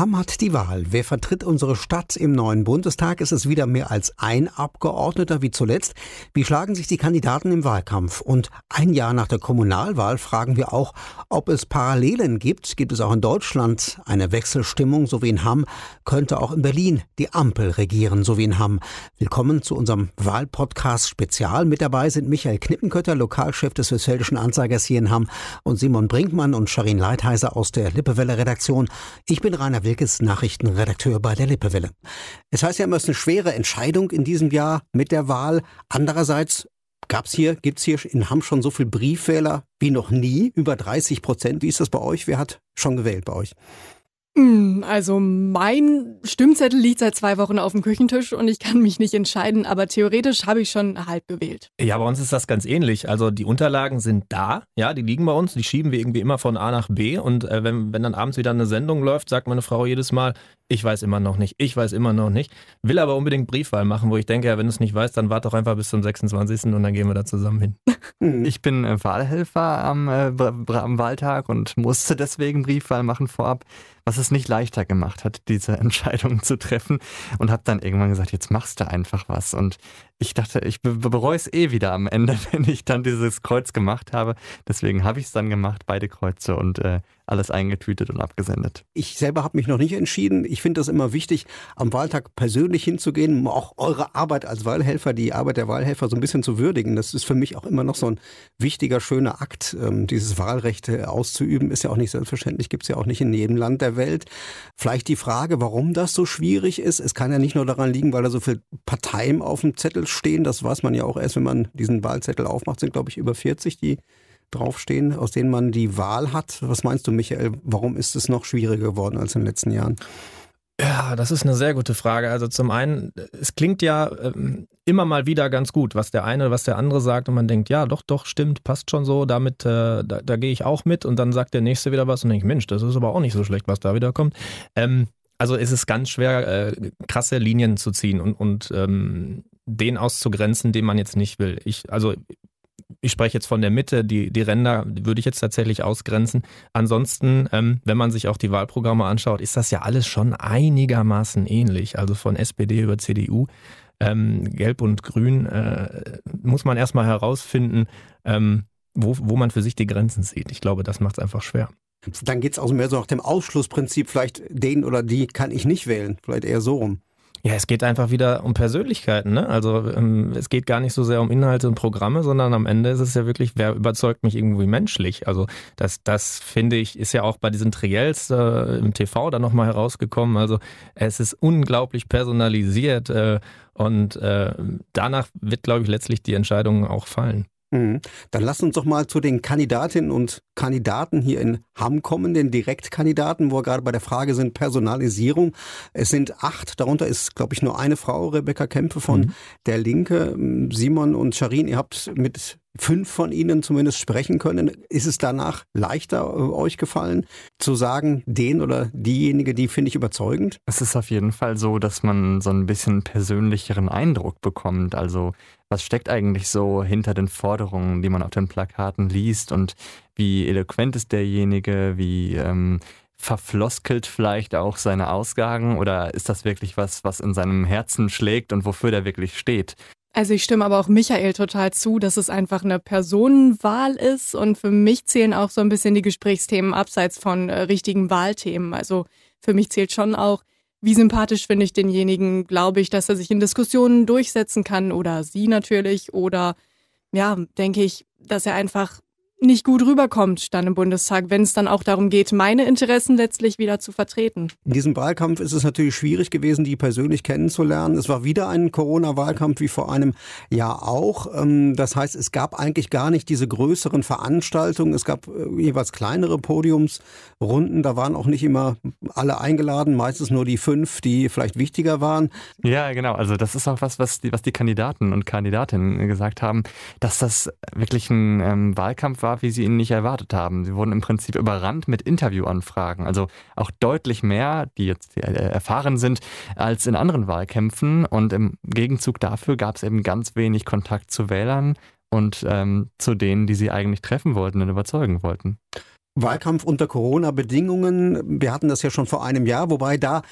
Hamm hat die Wahl. Wer vertritt unsere Stadt im neuen Bundestag? Ist es wieder mehr als ein Abgeordneter wie zuletzt? Wie schlagen sich die Kandidaten im Wahlkampf? Und ein Jahr nach der Kommunalwahl fragen wir auch, ob es Parallelen gibt. Gibt es auch in Deutschland eine Wechselstimmung, so wie in Hamm? Könnte auch in Berlin die Ampel regieren, so wie in Hamm? Willkommen zu unserem Wahlpodcast Spezial. Mit dabei sind Michael Knippenkötter, Lokalchef des Westfälischen Anzeigers hier in Hamm und Simon Brinkmann und Sharin Leitheiser aus der Lippewelle Redaktion. Ich bin Rainer Wilkes, Nachrichtenredakteur bei der Lippewelle. Es heißt ja immer, es ist eine schwere Entscheidung in diesem Jahr mit der Wahl. Andererseits gab's hier, gibt's hier in Hamm schon so viel Briefwähler wie noch nie, über 30 Prozent. Wie ist das bei euch? Wer hat schon gewählt bei euch? Hm, also mein Stimmzettel liegt seit zwei Wochen auf dem Küchentisch und ich kann mich nicht entscheiden, aber theoretisch habe ich schon halb gewählt. Ja, bei uns ist das ganz ähnlich. Also die Unterlagen sind da, ja, die liegen bei uns, die schieben wir irgendwie immer von A nach B und äh, wenn, wenn dann abends wieder eine Sendung läuft, sagt meine Frau jedes Mal, ich weiß immer noch nicht, ich weiß immer noch nicht, will aber unbedingt Briefwahl machen, wo ich denke, ja, wenn du es nicht weißt, dann warte doch einfach bis zum 26. und dann gehen wir da zusammen hin. Ich bin äh, Wahlhelfer am, äh, am Wahltag und musste deswegen Briefwahl machen vorab was es nicht leichter gemacht hat, diese Entscheidung zu treffen. Und habe dann irgendwann gesagt, jetzt machst du einfach was. Und ich dachte, ich bereue es eh wieder am Ende, wenn ich dann dieses Kreuz gemacht habe. Deswegen habe ich es dann gemacht, beide Kreuze und äh, alles eingetütet und abgesendet. Ich selber habe mich noch nicht entschieden. Ich finde das immer wichtig, am Wahltag persönlich hinzugehen, auch eure Arbeit als Wahlhelfer, die Arbeit der Wahlhelfer so ein bisschen zu würdigen. Das ist für mich auch immer noch so ein wichtiger, schöner Akt, ähm, dieses Wahlrecht äh, auszuüben. Ist ja auch nicht selbstverständlich, gibt es ja auch nicht in jedem Land der Welt. Vielleicht die Frage, warum das so schwierig ist. Es kann ja nicht nur daran liegen, weil da so viele Parteien auf dem Zettel stehen. Das weiß man ja auch erst, wenn man diesen Wahlzettel aufmacht, sind glaube ich über 40, die draufstehen, aus denen man die Wahl hat. Was meinst du, Michael? Warum ist es noch schwieriger geworden als in den letzten Jahren? Ja, das ist eine sehr gute Frage. Also zum einen, es klingt ja ähm, immer mal wieder ganz gut, was der eine, was der andere sagt und man denkt, ja, doch, doch, stimmt, passt schon so, damit, äh, da, da gehe ich auch mit und dann sagt der nächste wieder was und denke, Mensch, das ist aber auch nicht so schlecht, was da wieder kommt. Ähm, also ist ganz schwer, äh, krasse Linien zu ziehen und, und ähm, den auszugrenzen, den man jetzt nicht will. Ich, also ich spreche jetzt von der Mitte, die, die Ränder würde ich jetzt tatsächlich ausgrenzen. Ansonsten, ähm, wenn man sich auch die Wahlprogramme anschaut, ist das ja alles schon einigermaßen ähnlich. Also von SPD über CDU, ähm, Gelb und Grün, äh, muss man erstmal herausfinden, ähm, wo, wo man für sich die Grenzen sieht. Ich glaube, das macht es einfach schwer. Dann geht es auch mehr so nach dem Ausschlussprinzip, vielleicht den oder die kann ich nicht wählen, vielleicht eher so rum. Ja, es geht einfach wieder um Persönlichkeiten. Ne? Also ähm, es geht gar nicht so sehr um Inhalte und Programme, sondern am Ende ist es ja wirklich, wer überzeugt mich irgendwie menschlich. Also das, das finde ich, ist ja auch bei diesen Triels äh, im TV dann nochmal herausgekommen. Also es ist unglaublich personalisiert äh, und äh, danach wird, glaube ich, letztlich die Entscheidung auch fallen. Mhm. Dann lass uns doch mal zu den Kandidatinnen und Kandidaten hier in Hamm kommen, den Direktkandidaten, wo wir gerade bei der Frage sind, Personalisierung. Es sind acht, darunter ist, glaube ich, nur eine Frau, Rebecca Kempe von mhm. der Linke. Simon und Charin, ihr habt mit fünf von ihnen zumindest sprechen können. Ist es danach leichter äh, euch gefallen, zu sagen, den oder diejenige, die finde ich überzeugend? Es ist auf jeden Fall so, dass man so ein bisschen persönlicheren Eindruck bekommt. Also was steckt eigentlich so hinter den Forderungen, die man auf den Plakaten liest und wie eloquent ist derjenige, wie ähm, verfloskelt vielleicht auch seine Ausgaben oder ist das wirklich was, was in seinem Herzen schlägt und wofür der wirklich steht? Also ich stimme aber auch Michael total zu, dass es einfach eine Personenwahl ist. Und für mich zählen auch so ein bisschen die Gesprächsthemen abseits von äh, richtigen Wahlthemen. Also für mich zählt schon auch, wie sympathisch finde ich denjenigen, glaube ich, dass er sich in Diskussionen durchsetzen kann? Oder sie natürlich? Oder ja, denke ich, dass er einfach nicht gut rüberkommt dann im Bundestag, wenn es dann auch darum geht, meine Interessen letztlich wieder zu vertreten. In diesem Wahlkampf ist es natürlich schwierig gewesen, die persönlich kennenzulernen. Es war wieder ein Corona-Wahlkampf wie vor einem Jahr auch. Ähm, das heißt, es gab eigentlich gar nicht diese größeren Veranstaltungen. Es gab äh, jeweils kleinere Podiumsrunden. Da waren auch nicht immer alle eingeladen, meistens nur die fünf, die vielleicht wichtiger waren. Ja, genau. Also das ist auch was, was die, was die Kandidaten und Kandidatinnen gesagt haben, dass das wirklich ein ähm, Wahlkampf war, war, wie sie ihn nicht erwartet haben. Sie wurden im Prinzip überrannt mit Interviewanfragen, also auch deutlich mehr, die jetzt äh, erfahren sind, als in anderen Wahlkämpfen. Und im Gegenzug dafür gab es eben ganz wenig Kontakt zu Wählern und ähm, zu denen, die sie eigentlich treffen wollten und überzeugen wollten. Wahlkampf unter Corona-Bedingungen. Wir hatten das ja schon vor einem Jahr, wobei da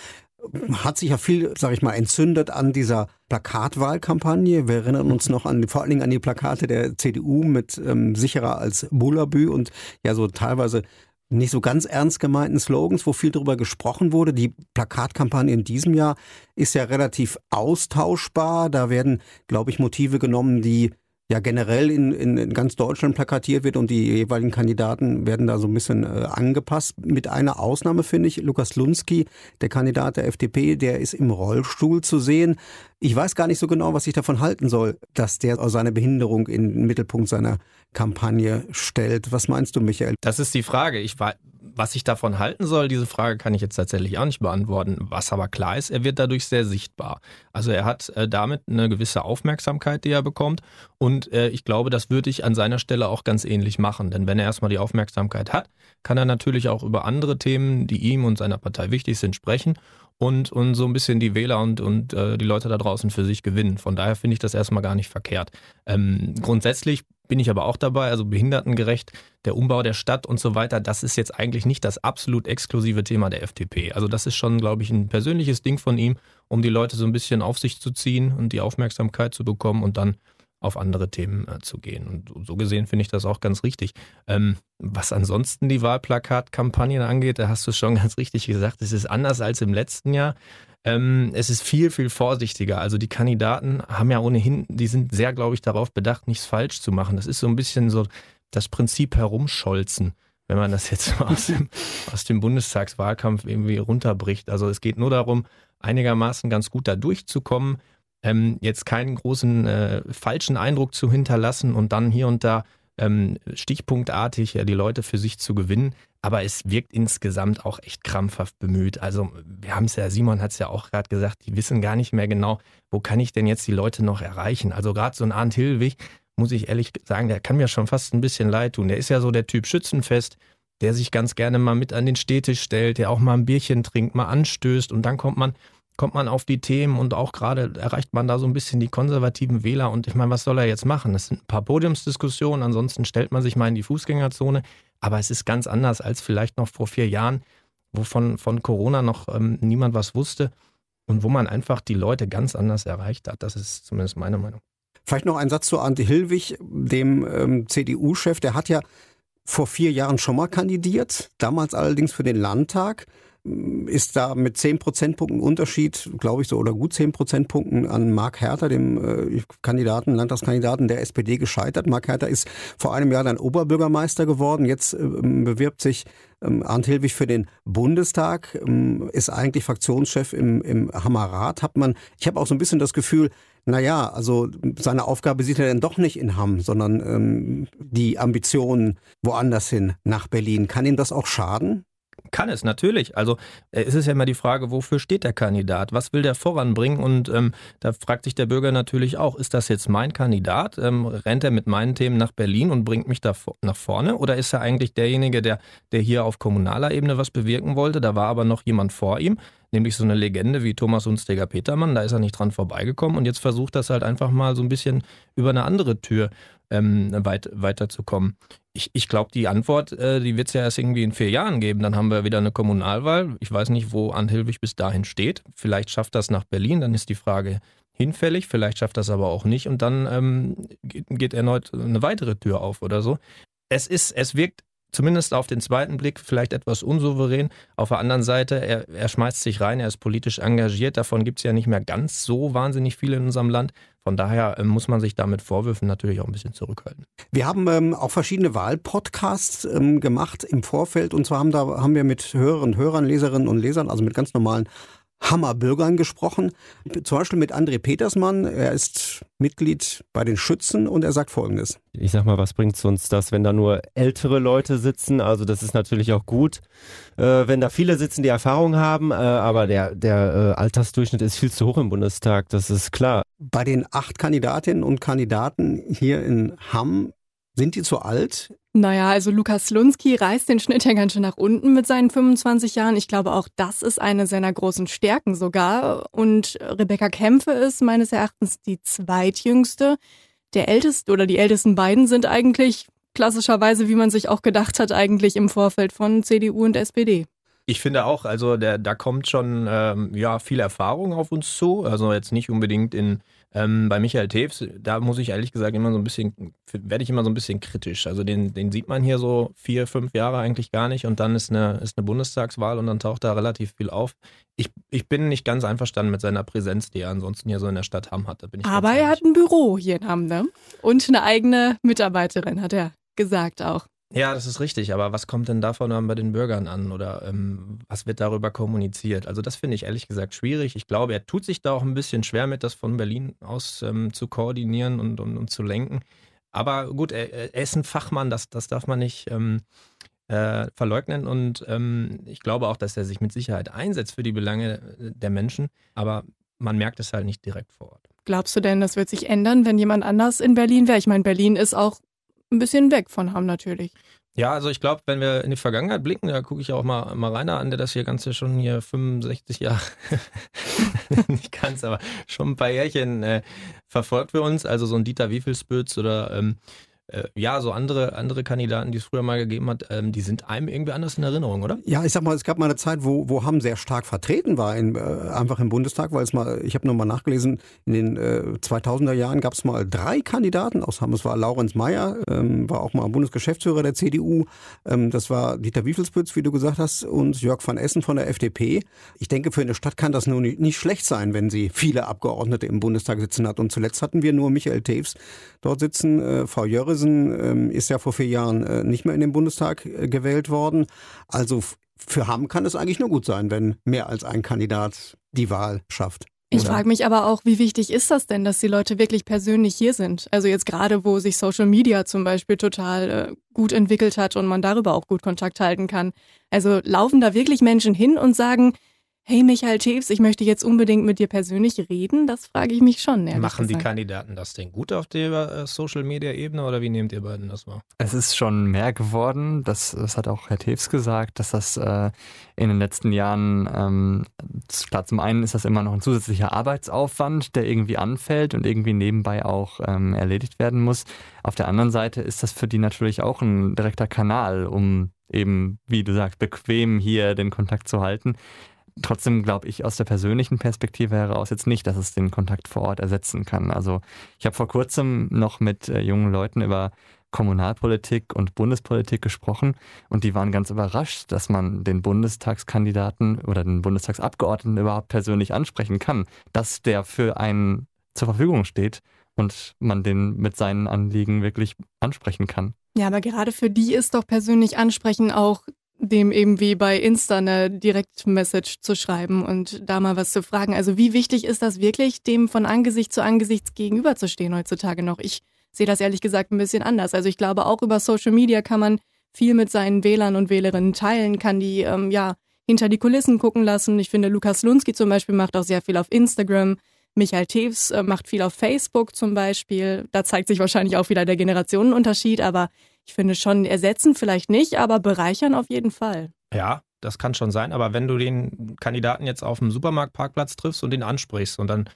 hat sich ja viel, sag ich mal, entzündet an dieser Plakatwahlkampagne. Wir erinnern uns noch an, vor allen Dingen an die Plakate der CDU mit ähm, sicherer als Bullabü und ja so teilweise nicht so ganz ernst gemeinten Slogans, wo viel darüber gesprochen wurde. Die Plakatkampagne in diesem Jahr ist ja relativ austauschbar. Da werden, glaube ich, Motive genommen, die ja generell in, in, ganz Deutschland plakatiert wird und die jeweiligen Kandidaten werden da so ein bisschen äh, angepasst. Mit einer Ausnahme finde ich, Lukas Lunski, der Kandidat der FDP, der ist im Rollstuhl zu sehen. Ich weiß gar nicht so genau, was ich davon halten soll, dass der seine Behinderung in den Mittelpunkt seiner Kampagne stellt. Was meinst du, Michael? Das ist die Frage. Ich war, was ich davon halten soll, diese Frage kann ich jetzt tatsächlich auch nicht beantworten. Was aber klar ist, er wird dadurch sehr sichtbar. Also er hat äh, damit eine gewisse Aufmerksamkeit, die er bekommt. Und äh, ich glaube, das würde ich an seiner Stelle auch ganz ähnlich machen. Denn wenn er erstmal die Aufmerksamkeit hat, kann er natürlich auch über andere Themen, die ihm und seiner Partei wichtig sind, sprechen und, und so ein bisschen die Wähler und, und äh, die Leute da draußen für sich gewinnen. Von daher finde ich das erstmal gar nicht verkehrt. Ähm, grundsätzlich bin ich aber auch dabei, also behindertengerecht, der Umbau der Stadt und so weiter, das ist jetzt eigentlich nicht das absolut exklusive Thema der FDP. Also das ist schon, glaube ich, ein persönliches Ding von ihm, um die Leute so ein bisschen auf sich zu ziehen und die Aufmerksamkeit zu bekommen und dann auf andere Themen äh, zu gehen. Und so gesehen finde ich das auch ganz richtig. Ähm, was ansonsten die Wahlplakatkampagnen angeht, da hast du schon ganz richtig gesagt, es ist anders als im letzten Jahr. Ähm, es ist viel, viel vorsichtiger. Also die Kandidaten haben ja ohnehin, die sind sehr, glaube ich, darauf bedacht, nichts falsch zu machen. Das ist so ein bisschen so das Prinzip herumscholzen wenn man das jetzt aus dem, aus dem Bundestagswahlkampf irgendwie runterbricht. Also es geht nur darum, einigermaßen ganz gut da durchzukommen ähm, jetzt keinen großen äh, falschen Eindruck zu hinterlassen und dann hier und da ähm, stichpunktartig ja, die Leute für sich zu gewinnen. Aber es wirkt insgesamt auch echt krampfhaft bemüht. Also wir haben es ja, Simon hat es ja auch gerade gesagt, die wissen gar nicht mehr genau, wo kann ich denn jetzt die Leute noch erreichen. Also gerade so ein Arndt Hilwig, muss ich ehrlich sagen, der kann mir schon fast ein bisschen leid tun. Der ist ja so der Typ Schützenfest, der sich ganz gerne mal mit an den Städtisch stellt, der auch mal ein Bierchen trinkt, mal anstößt und dann kommt man kommt man auf die Themen und auch gerade erreicht man da so ein bisschen die konservativen Wähler. Und ich meine, was soll er jetzt machen? Es sind ein paar Podiumsdiskussionen, ansonsten stellt man sich mal in die Fußgängerzone. Aber es ist ganz anders als vielleicht noch vor vier Jahren, wo von, Corona noch ähm, niemand was wusste und wo man einfach die Leute ganz anders erreicht hat. Das ist zumindest meine Meinung. Vielleicht noch ein Satz zu Ante Hilwig, dem ähm, CDU-Chef. Der hat ja vor vier Jahren schon mal kandidiert, damals allerdings für den Landtag ist da mit 10 Prozentpunkten Unterschied, glaube ich so, oder gut 10 Prozentpunkten an Mark Herter, dem äh, Kandidaten, Landtagskandidaten der SPD gescheitert. Mark Herter ist vor einem Jahr dann Oberbürgermeister geworden. Jetzt äh, bewirbt sich ähm, Arndt Hilwig für den Bundestag, ähm, ist eigentlich Fraktionschef im, im Hammerrat. Hat man, ich habe auch so ein bisschen das Gefühl, naja, also seine Aufgabe sieht er dann doch nicht in Hamm, sondern ähm, die Ambitionen woanders hin, nach Berlin. Kann ihm das auch schaden? Kann es, natürlich. Also äh, es ist ja immer die Frage, wofür steht der Kandidat? Was will der voranbringen? Und ähm, da fragt sich der Bürger natürlich auch, ist das jetzt mein Kandidat? Ähm, rennt er mit meinen Themen nach Berlin und bringt mich da nach vorne? Oder ist er eigentlich derjenige, der, der hier auf kommunaler Ebene was bewirken wollte? Da war aber noch jemand vor ihm, nämlich so eine Legende wie Thomas Unsteger-Petermann. Da ist er nicht dran vorbeigekommen und jetzt versucht das halt einfach mal so ein bisschen über eine andere Tür ähm, weit, weiterzukommen. Ich, ich glaube, die Antwort, äh, die wird es ja erst irgendwie in vier Jahren geben. Dann haben wir wieder eine Kommunalwahl. Ich weiß nicht, wo Anne Hilwig bis dahin steht. Vielleicht schafft das nach Berlin. Dann ist die Frage hinfällig. Vielleicht schafft das aber auch nicht. Und dann ähm, geht, geht erneut eine weitere Tür auf oder so. Es ist, es wirkt zumindest auf den zweiten Blick vielleicht etwas unsouverän. Auf der anderen Seite, er, er schmeißt sich rein, er ist politisch engagiert. Davon gibt es ja nicht mehr ganz so wahnsinnig viele in unserem Land. Von daher äh, muss man sich damit Vorwürfen natürlich auch ein bisschen zurückhalten. Wir haben ähm, auch verschiedene Wahlpodcasts ähm, gemacht im Vorfeld. Und zwar haben, da, haben wir mit Hörern, Hörern, Leserinnen und Lesern, also mit ganz normalen Hammerbürgern gesprochen. Zum Beispiel mit André Petersmann. Er ist Mitglied bei den Schützen und er sagt Folgendes. Ich sag mal, was bringt uns das, wenn da nur ältere Leute sitzen? Also das ist natürlich auch gut, äh, wenn da viele sitzen, die Erfahrung haben, äh, aber der, der äh, Altersdurchschnitt ist viel zu hoch im Bundestag, das ist klar. Bei den acht Kandidatinnen und Kandidaten hier in Hamm sind die zu alt? Naja, also Lukas Lunski reißt den Schnitt ja ganz schön nach unten mit seinen 25 Jahren. Ich glaube, auch das ist eine seiner großen Stärken sogar. Und Rebecca Kämpfe ist meines Erachtens die zweitjüngste. Der älteste oder die ältesten beiden sind eigentlich klassischerweise, wie man sich auch gedacht hat, eigentlich im Vorfeld von CDU und SPD. Ich finde auch, also der, da kommt schon ähm, ja, viel Erfahrung auf uns zu. Also jetzt nicht unbedingt in ähm, bei Michael Teves, da muss ich ehrlich gesagt immer so ein bisschen, werde ich immer so ein bisschen kritisch. Also den, den sieht man hier so vier, fünf Jahre eigentlich gar nicht und dann ist eine, ist eine Bundestagswahl und dann taucht da relativ viel auf. Ich, ich bin nicht ganz einverstanden mit seiner Präsenz, die er ansonsten hier so in der Stadt Hamm hat. Aber er hat ein Büro hier in Hamm, ne? Und eine eigene Mitarbeiterin, hat er gesagt auch. Ja, das ist richtig, aber was kommt denn davon dann bei den Bürgern an oder ähm, was wird darüber kommuniziert? Also das finde ich ehrlich gesagt schwierig. Ich glaube, er tut sich da auch ein bisschen schwer mit, das von Berlin aus ähm, zu koordinieren und, und, und, zu lenken. Aber gut, er, er, ist ein Fachmann, das, das darf man nicht ähm, äh, verleugnen und ähm, ich glaube auch, dass er sich mit Sicherheit einsetzt für die Belange der Menschen, aber man merkt es halt nicht direkt vor Ort. Glaubst du denn, das wird sich ändern, wenn jemand anders in Berlin wäre? Ich meine, Berlin ist auch ein bisschen weg von haben natürlich. Ja, also ich glaube, wenn wir in die Vergangenheit blicken, da gucke ich auch mal, mal Rainer an, der das hier Ganze schon hier 65 Jahre, nicht ganz, aber schon ein paar Jährchen äh, verfolgt für uns. Also so ein Dieter Wiefelsbütz oder ähm, äh, ja, so andere, andere Kandidaten, die es früher mal gegeben hat, ähm, die sind einem irgendwie anders in Erinnerung, oder? Ja, ich sag mal, es gab mal eine Zeit, wo, wo Hamm sehr stark vertreten war, in, äh, einfach im Bundestag, weil es mal, ich habe nochmal nachgelesen, in den äh, 2000er Jahren gab es mal drei Kandidaten aus Hamm. Es war Laurenz Mayer, ähm, war auch mal Bundesgeschäftsführer der CDU. Ähm, das war Dieter Wiefelsbütz, wie du gesagt hast, und Jörg van Essen von der FDP. Ich denke, für eine Stadt kann das nur nicht, nicht schlecht sein, wenn sie viele Abgeordnete im Bundestag sitzen hat. Und zuletzt hatten wir nur Michael Teves dort sitzen, äh, Frau Jörres Mauthausen ähm, ist ja vor vier Jahren äh, nicht mehr in den Bundestag äh, gewählt worden. Also für Hamm kann es eigentlich nur gut sein, wenn mehr als ein Kandidat die Wahl schafft. Ich frage mich aber auch, wie wichtig ist das denn, dass die Leute wirklich persönlich hier sind? Also jetzt gerade, wo sich Social Media zum Beispiel total äh, gut entwickelt hat und man darüber auch gut Kontakt halten kann. Also laufen da wirklich Menschen hin und sagen, hey Michael Teves, ich möchte jetzt unbedingt mit dir persönlich reden? Das frage ich mich schon. Machen gesagt. die Kandidaten das denn gut auf der äh, Social-Media-Ebene oder wie nehmt ihr beiden das wahr? Es ist schon mehr geworden, das, das hat auch Herr Teves gesagt, dass das äh, in den letzten Jahren, ähm, klar, zum einen ist das immer noch ein zusätzlicher Arbeitsaufwand, der irgendwie anfällt und irgendwie nebenbei auch ähm, erledigt werden muss. Auf der anderen Seite ist das für die natürlich auch ein direkter Kanal, um eben, wie du sagst, bequem hier den Kontakt zu halten. Trotzdem glaube ich aus der persönlichen Perspektive heraus jetzt nicht, dass es den Kontakt vor Ort ersetzen kann. Also ich habe vor kurzem noch mit äh, jungen Leuten über Kommunalpolitik und Bundespolitik gesprochen und die waren ganz überrascht, dass man den Bundestagskandidaten oder den Bundestagsabgeordneten überhaupt persönlich ansprechen kann, dass der für einen zur Verfügung steht und man den mit seinen Anliegen wirklich ansprechen kann. Ja, aber gerade für die ist doch persönlich ansprechen auch dem eben wie bei Insta eine Direktmessage zu schreiben und da mal was zu fragen. Also wie wichtig ist das wirklich, dem von Angesicht zu Angesicht gegenüberzustehen heutzutage noch? Ich sehe das ehrlich gesagt ein bisschen anders. Also ich glaube, auch über Social Media kann man viel mit seinen Wählern und Wählerinnen teilen, kann die ähm, ja hinter die Kulissen gucken lassen. Ich finde, Lukas Lunski zum Beispiel macht auch sehr viel auf Instagram. Michael Teves äh, macht viel auf Facebook zum Beispiel. Da zeigt sich wahrscheinlich auch wieder der Generationenunterschied, aber ich finde schon, ersetzen vielleicht nicht, aber bereichern auf jeden Fall. Ja, das kann schon sein, aber wenn du den Kandidaten jetzt auf dem Supermarktparkplatz triffst und ihn ansprichst und dann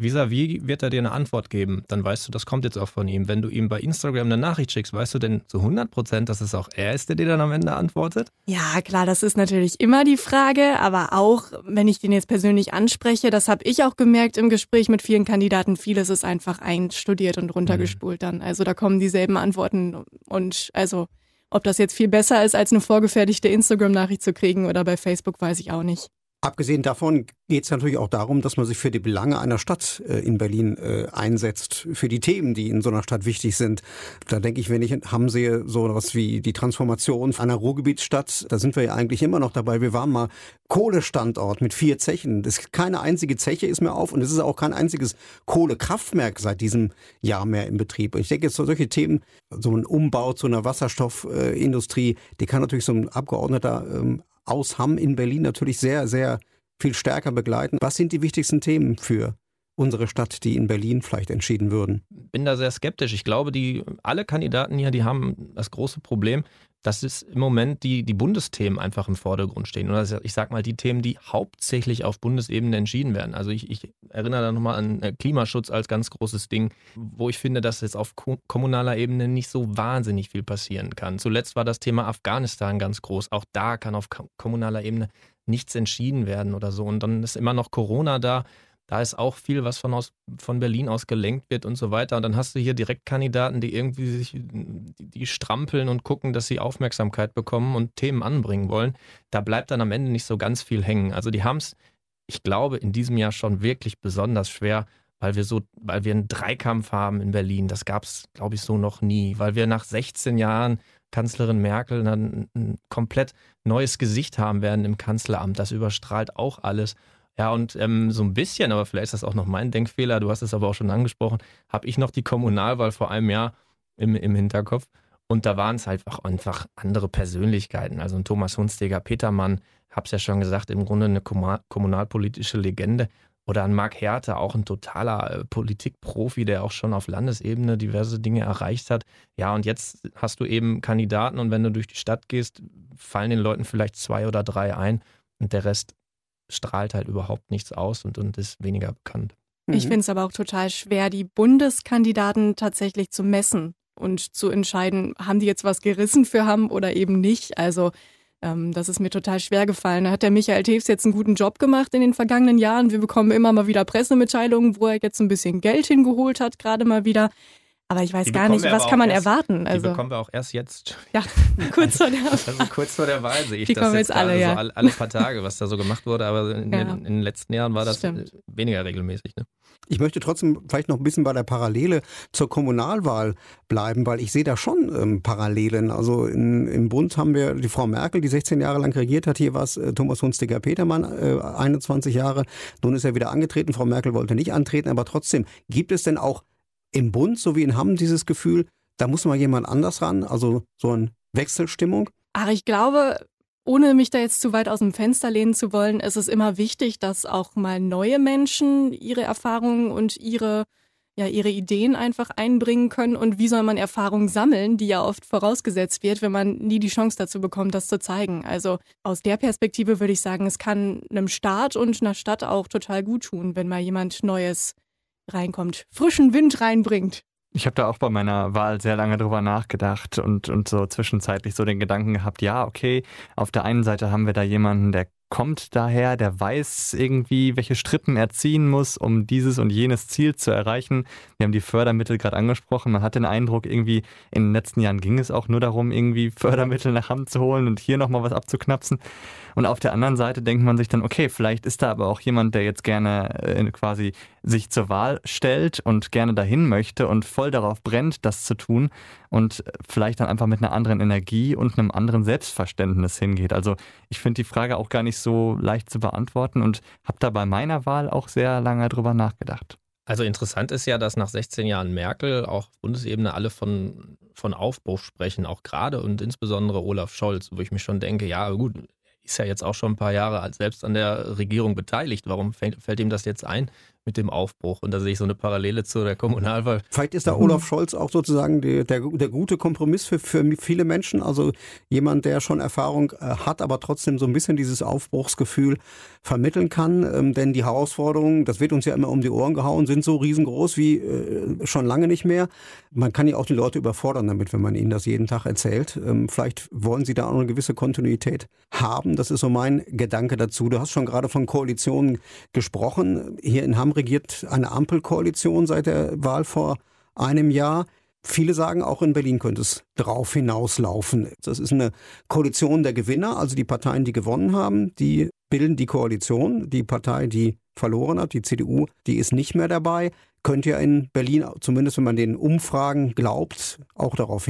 vis-à-vis wird er dir eine Antwort geben, dann weißt du, das kommt jetzt auch von ihm. Wenn du ihm bei Instagram eine Nachricht schickst, weißt du denn zu 100 Prozent, dass es auch er ist, der dir dann am Ende antwortet? Ja, klar, das ist natürlich immer die Frage, aber auch, wenn ich den jetzt persönlich anspreche, das habe ich auch gemerkt im Gespräch mit vielen Kandidaten, vieles ist einfach einstudiert und runtergespult mhm. dann. Also da kommen dieselben Antworten und also ob das jetzt viel besser ist, als eine vorgefertigte Instagram-Nachricht zu kriegen oder bei Facebook, weiß ich auch nicht. Abgesehen davon geht es natürlich auch darum, dass man sich für die Belange einer Stadt äh, in Berlin äh, einsetzt, für die Themen, die in so einer Stadt wichtig sind. Da denke ich, wenn ich Hamm sehe, so was wie die Transformation einer Ruhrgebietsstadt, da sind wir ja eigentlich immer noch dabei. Wir waren mal Kohlestandort mit vier Zechen. Das keine einzige Zeche ist mehr auf und es ist auch kein einziges Kohlekraftwerk seit diesem Jahr mehr in Betrieb. Und ich denke, jetzt so solche Themen, so ein Umbau zu einer Wasserstoffindustrie, die kann natürlich so ein Abgeordneter ähm, aus Hamm in Berlin natürlich sehr, sehr viel stärker begleiten. Was sind die wichtigsten Themen für unsere Stadt, die in Berlin vielleicht entschieden würden? Bin da sehr skeptisch. Ich glaube, die alle Kandidaten hier, die haben das große Problem, dass es im Moment die, die Bundesthemen einfach im Vordergrund stehen. Oder ich sag mal, die Themen, die hauptsächlich auf Bundesebene entschieden werden. Also ich, ich erinnere da nochmal an äh, Klimaschutz als ganz großes Ding, wo ich finde, dass jetzt auf kommunaler Ebene nicht so wahnsinnig viel passieren kann. Zuletzt war das Thema Afghanistan ganz groß. Auch da kann auf kommunaler Ebene nichts entschieden werden oder so. Und dann ist immer noch Corona da da ist auch viel, was von, aus, von Berlin aus gelenkt wird und so weiter. Und dann hast du hier Direktkandidaten, die irgendwie sich, die, strampeln und gucken, dass sie Aufmerksamkeit bekommen und Themen anbringen wollen. Da bleibt dann am Ende nicht so ganz viel hängen. Also die haben es, ich glaube, in diesem Jahr schon wirklich besonders schwer, weil wir so, weil wir einen Dreikampf haben in Berlin. Das gab es, glaube ich, so noch nie. Weil wir nach 16 Jahren Kanzlerin Merkel dann ein komplett neues Gesicht haben werden im Kanzleramt. Das überstrahlt auch alles. Ja, und ähm, so ein bisschen, aber vielleicht ist das auch noch mein Denkfehler, du hast es aber auch schon angesprochen, habe ich noch die Kommunalwahl vor einem Jahr im, im Hinterkopf. Und da waren es halt auch einfach andere Persönlichkeiten. Also ein Thomas Hunsteger, Petermann, hab's ja schon gesagt, im Grunde eine kommunalpolitische Legende. Oder ein Marc Herte, auch ein totaler äh, Politikprofi, der auch schon auf Landesebene diverse Dinge erreicht hat. Ja, und jetzt hast du eben Kandidaten und wenn du durch die Stadt gehst, fallen den Leuten vielleicht zwei oder drei ein und der Rest strahlt halt überhaupt nichts aus und, und ist weniger bekannt. Ich mhm. finde es aber auch total schwer, die Bundeskandidaten tatsächlich zu messen und zu entscheiden, haben die jetzt was gerissen für Hamm oder eben nicht. Also ähm, das ist mir total schwer gefallen. Da hat der Michael Teves jetzt einen guten Job gemacht in den vergangenen Jahren. Wir bekommen immer mal wieder Pressemitteilungen, wo er jetzt ein bisschen Geld hingeholt hat, gerade mal wieder. Aber ich weiß die gar nicht, was kann man erst, erwarten. Also, die bekommen wir auch erst jetzt. Ja, kurz vor der Wahl. Also kurz vor der Wahl sehe ich die das jetzt, jetzt alle, ja. so alle, alle, paar Tage, was da so gemacht wurde. Aber in, ja. den, in den, letzten Jahren war das Stimmt. weniger regelmäßig. Ne? Ich möchte trotzdem vielleicht noch ein bisschen bei der Parallele zur Kommunalwahl bleiben, weil ich sehe da schon ähm, Parallelen. Also in, im Bund haben wir die Frau Merkel, die 16 Jahre lang regiert hat. Hier war es äh, Thomas Hunstiger-Petermann, äh, 21 Jahre. Nun ist er wieder angetreten. Frau Merkel wollte nicht antreten. Aber trotzdem, gibt es denn auch im Bund so wie in Hamm dieses Gefühl, da muss mal jemand anders ran, also so eine Wechselstimmung? Ach, ich glaube, ohne mich da jetzt zu weit aus dem Fenster lehnen zu wollen, ist es immer wichtig, dass auch mal neue Menschen ihre Erfahrungen und ihre ja, ihre Ideen einfach einbringen können und wie soll man Erfahrungen sammeln, die ja oft vorausgesetzt wird, wenn man nie die Chance dazu bekommt, das zu zeigen. Also aus der Perspektive würde ich sagen, es kann einem Staat und einer Stadt auch total gut tun, wenn mal jemand Neues reinkommt, frischen Wind reinbringt. Ich habe da auch bei meiner Wahl sehr lange drüber nachgedacht und, und so zwischenzeitlich so den Gedanken gehabt, ja, okay, auf der einen Seite haben wir da jemanden, der kommt daher, der weiß irgendwie, welche Strippen er ziehen muss, um dieses und jenes Ziel zu erreichen. Wir haben die Fördermittel gerade angesprochen. Man hat den Eindruck, irgendwie in den letzten Jahren ging es auch nur darum, irgendwie Fördermittel nach Hand zu holen und hier nochmal was abzuknapsen. Und auf der anderen Seite denkt man sich dann, okay, vielleicht ist da aber auch jemand, der jetzt gerne äh, quasi sich zur Wahl stellt und gerne dahin möchte und voll darauf brennt, das zu tun und vielleicht dann einfach mit einer anderen Energie und einem anderen Selbstverständnis hingeht. Also ich finde die Frage auch gar nicht so leicht zu beantworten und habe da bei meiner Wahl auch sehr lange drüber nachgedacht. Also interessant ist ja, dass nach 16 Jahren Merkel auch auf Bundesebene alle von, von Aufbruch sprechen, auch gerade und insbesondere Olaf Scholz, wo ich mir schon denke, ja gut, ist ja jetzt auch schon ein paar Jahre selbst an der Regierung beteiligt. Warum fällt, fällt ihm das jetzt ein? Mit dem Aufbruch. Und da sehe ich so eine Parallele zu der Kommunalwahl. Vielleicht ist da Olaf Scholz auch sozusagen der, der, der gute Kompromiss für, für viele Menschen. Also jemand, der schon Erfahrung äh, hat, aber trotzdem so ein bisschen dieses Aufbruchsgefühl vermitteln kann. Ähm, denn die Herausforderungen, das wird uns ja immer um die Ohren gehauen, sind so riesengroß wie äh, schon lange nicht mehr. Man kann ja auch die Leute überfordern damit, wenn man ihnen das jeden Tag erzählt. Ähm, vielleicht wollen sie da auch eine gewisse Kontinuität haben. Das ist so mein Gedanke dazu. Du hast schon gerade von Koalitionen gesprochen. Hier in Hamburg regiert eine Ampelkoalition seit der Wahl vor einem Jahr. Viele sagen, auch in Berlin könnte es drauf hinauslaufen. Das ist eine Koalition der Gewinner, also die Parteien, die gewonnen haben, die bilden die Koalition. Die Partei, die verloren hat, die CDU, die ist nicht mehr dabei. Könnte ja in Berlin, zumindest wenn man den Umfragen glaubt, auch darauf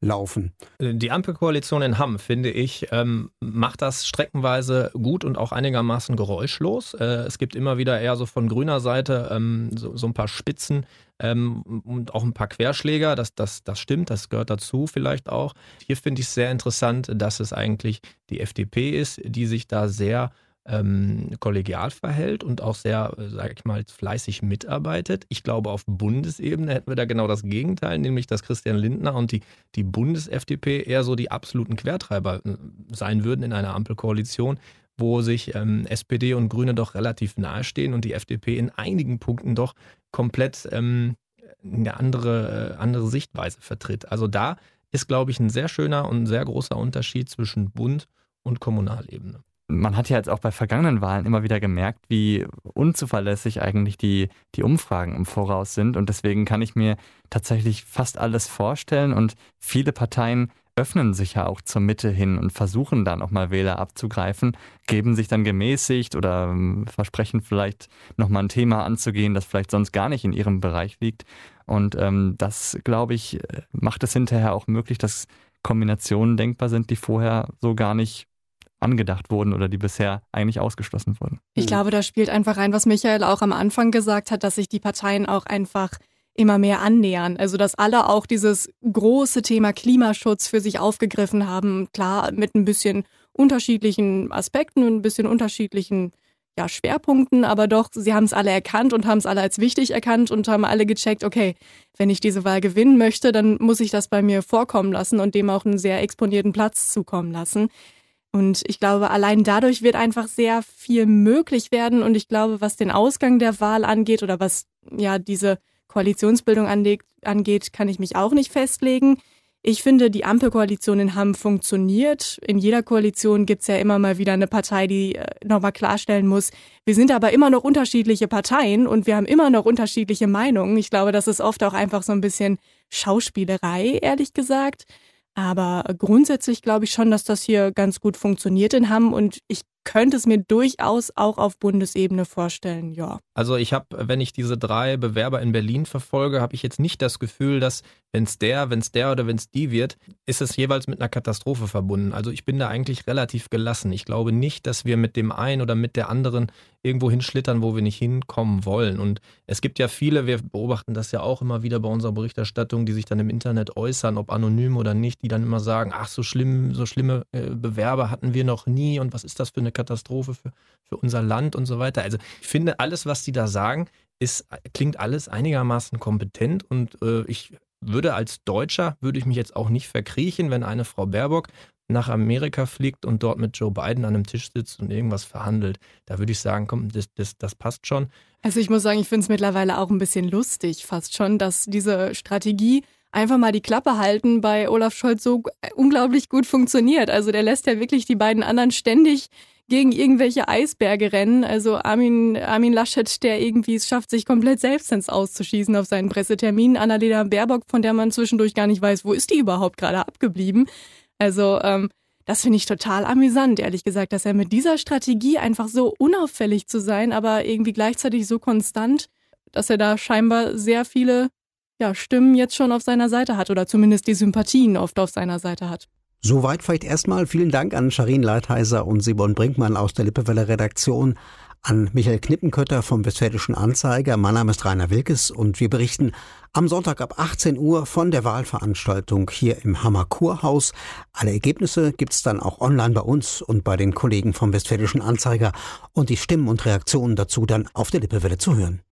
hinauslaufen. Die Ampelkoalition in Hamm, finde ich, ähm, macht das streckenweise gut und auch einigermaßen geräuschlos. Äh, es gibt immer wieder eher so von grüner Seite ähm, so, so, ein paar Spitzen ähm, und auch ein paar Querschläger. Das, das, das stimmt, das gehört dazu vielleicht auch. Hier finde ich es sehr interessant, dass es eigentlich die FDP ist, die sich da sehr ähm, kollegial verhält und auch sehr, äh, sage ich mal, fleißig mitarbeitet. Ich glaube, auf Bundesebene hätten wir da genau das Gegenteil, nämlich dass Christian Lindner und die, die Bundes-FDP eher so die absoluten Quertreiber äh, sein würden in einer Ampelkoalition, wo sich ähm, SPD und Grüne doch relativ nahestehen und die FDP in einigen Punkten doch komplett ähm, eine andere, äh, andere Sichtweise vertritt. Also da ist, glaube ich, ein sehr schöner und sehr großer Unterschied zwischen Bund und Kommunalebene man hat ja jetzt auch bei vergangenen Wahlen immer wieder gemerkt, wie unzuverlässig eigentlich die, die Umfragen im Voraus sind. Und deswegen kann ich mir tatsächlich fast alles vorstellen. Und viele Parteien öffnen sich ja auch zur Mitte hin und versuchen dann auch mal Wähler abzugreifen, geben sich dann gemäßigt oder ähm, versprechen vielleicht nochmal ein Thema anzugehen, das vielleicht sonst gar nicht in ihrem Bereich liegt. Und ähm, das, glaube ich, macht es hinterher auch möglich, dass Kombinationen denkbar sind, die vorher so gar nicht angedacht wurden oder die bisher eigentlich ausgeschlossen wurden. Ich glaube, da spielt einfach rein, was Michael auch am Anfang gesagt hat, dass sich die Parteien auch einfach immer mehr annähern. Also dass alle auch dieses große Thema Klimaschutz für sich aufgegriffen haben. Klar, mit ein bisschen unterschiedlichen Aspekten und ein bisschen unterschiedlichen ja, Schwerpunkten, aber doch, sie haben es alle erkannt und haben es alle als wichtig erkannt und haben alle gecheckt, okay, wenn ich diese Wahl gewinnen möchte, dann muss ich das bei mir vorkommen lassen und dem auch einen sehr exponierten Platz zukommen lassen. Und ich glaube, allein dadurch wird einfach sehr viel möglich werden. Und ich glaube, was den Ausgang der Wahl angeht oder was ja diese Koalitionsbildung angeht, kann ich mich auch nicht festlegen. Ich finde, die Ampelkoalitionen haben funktioniert. In jeder Koalition gibt's ja immer mal wieder eine Partei, die äh, nochmal klarstellen muss, wir sind aber immer noch unterschiedliche Parteien und wir haben immer noch unterschiedliche Meinungen. Ich glaube, das ist oft auch einfach so ein bisschen Schauspielerei, ehrlich gesagt. Aber grundsätzlich glaube ich schon, dass das hier ganz gut funktioniert in Hamm. Und ich könnte es mir durchaus auch auf Bundesebene vorstellen, ja. Also ich habe, wenn ich diese drei Bewerber in Berlin verfolge, habe ich jetzt nicht das Gefühl, dass wenn es der, wenn es der oder wenn es die wird, ist es jeweils mit einer Katastrophe verbunden. Also ich bin da eigentlich relativ gelassen. Ich glaube nicht, dass wir mit dem einen oder mit der anderen irgendwo hinschlittern, wo wir nicht hinkommen wollen. Und es gibt ja viele, wir beobachten das ja auch immer wieder bei unserer Berichterstattung, die sich dann im Internet äußern, ob anonym oder nicht, die dann immer sagen, ach, so schlimm, so schlimme äh, Bewerber hatten wir noch nie und was ist das für eine Katastrophe für, für unser Land und so weiter. Also ich finde, alles, was die da sagen, ist, klingt alles einigermaßen kompetent und äh, ich würde als Deutscher, würde ich mich jetzt auch nicht verkriechen, wenn eine Frau Baerbock nach Amerika fliegt und dort mit Joe Biden an einem Tisch sitzt und irgendwas verhandelt. Da würde ich sagen, komm, das, das, das passt schon. Also ich muss sagen, ich finde es mittlerweile auch ein bisschen lustig, fast schon, dass diese Strategie einfach mal die Klappe halten bei Olaf Scholz so unglaublich gut funktioniert. Also der lässt ja wirklich die beiden anderen ständig gegen irgendwelche Eisberge rennen. Also Armin, Armin Laschet, der irgendwie es schafft, sich komplett selbst ins Auszuschießen auf seinen Pressetermin. Annalena Baerbock, von der man zwischendurch gar nicht weiß, wo ist die überhaupt gerade abgeblieben. Also ähm, das finde ich total amüsant, ehrlich gesagt, dass er mit dieser Strategie einfach so unauffällig zu sein, aber irgendwie gleichzeitig so konstant, dass er da scheinbar sehr viele ja, Stimmen jetzt schon auf seiner Seite hat oder zumindest die Sympathien oft auf seiner Seite hat. Soweit vielleicht erstmal. Vielen Dank an Sharin Leitheiser und Simon Brinkmann aus der Lippewelle Redaktion, an Michael Knippenkötter vom Westfälischen Anzeiger. Mein Name ist Rainer Wilkes und wir berichten am Sonntag ab 18 Uhr von der Wahlveranstaltung hier im Hammer Kurhaus. Alle Ergebnisse gibt's dann auch online bei uns und bei den Kollegen vom Westfälischen Anzeiger und die Stimmen und Reaktionen dazu dann auf der Lippewelle zu hören.